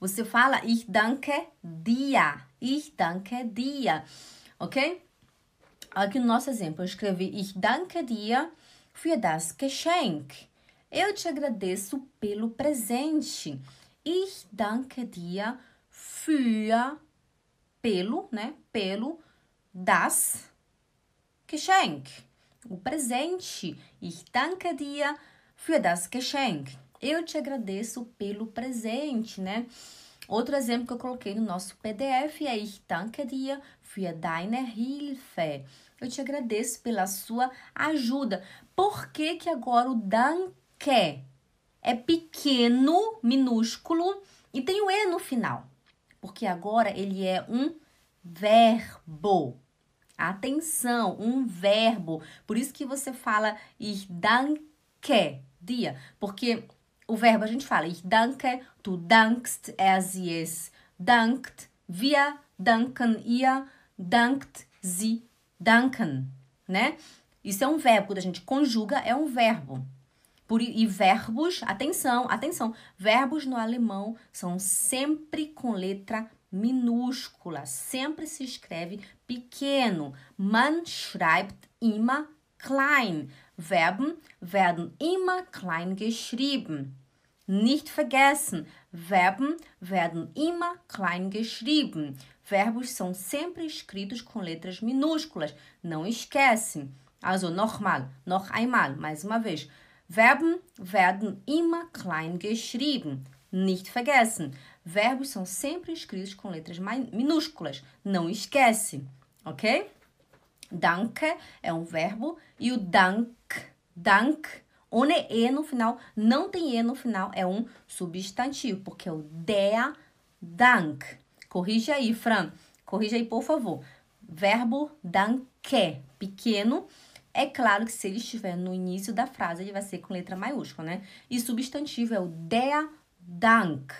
Você fala ich danke dir. Ich danke dir. Ok? Aqui no nosso exemplo, eu escrevi ich danke dir für das Geschenk. Eu te agradeço pelo presente. Ich danke dir für pelo, né? Pelo das Geschenk. O presente. Ich danke dir für das Geschenk. Eu te agradeço pelo presente, né? Outro exemplo que eu coloquei no nosso PDF é Ich danke dir für deine Hilfe. Eu te agradeço pela sua ajuda. Por que que agora o danke é pequeno, minúsculo e tem o e no final? Porque agora ele é um verbo. Atenção, um verbo. Por isso que você fala ich danke dir, porque o verbo a gente fala ich danke, du dankst, er, sie, es dankt, wir danken, ihr dankt, sie danken, né? Isso é um verbo, quando a gente conjuga, é um verbo. Por, e verbos, atenção, atenção, verbos no alemão são sempre com letra minúscula, sempre se escreve pequeno. Man schreibt immer klein. Verben werden immer klein geschrieben. Nicht vergessen, Verben werden immer klein geschrieben. Verbos são sempre escritos com letras minúsculas. Não esquece. Also nochmal, noch einmal, mais uma vez. Verben werden immer klein geschrieben. Nicht vergessen. Verbos são sempre escritos com letras minúsculas. Não esquece, ok? Danke é um verbo e o dank, dank, one e no final, não tem e no final, é um substantivo, porque é o der Dank. Corrija aí, Fran. Corrija aí, por favor. Verbo danke, pequeno. É claro que se ele estiver no início da frase, ele vai ser com letra maiúscula, né? E substantivo é o der Dank.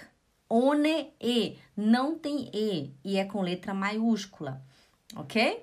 One e, não tem e e é com letra maiúscula, ok?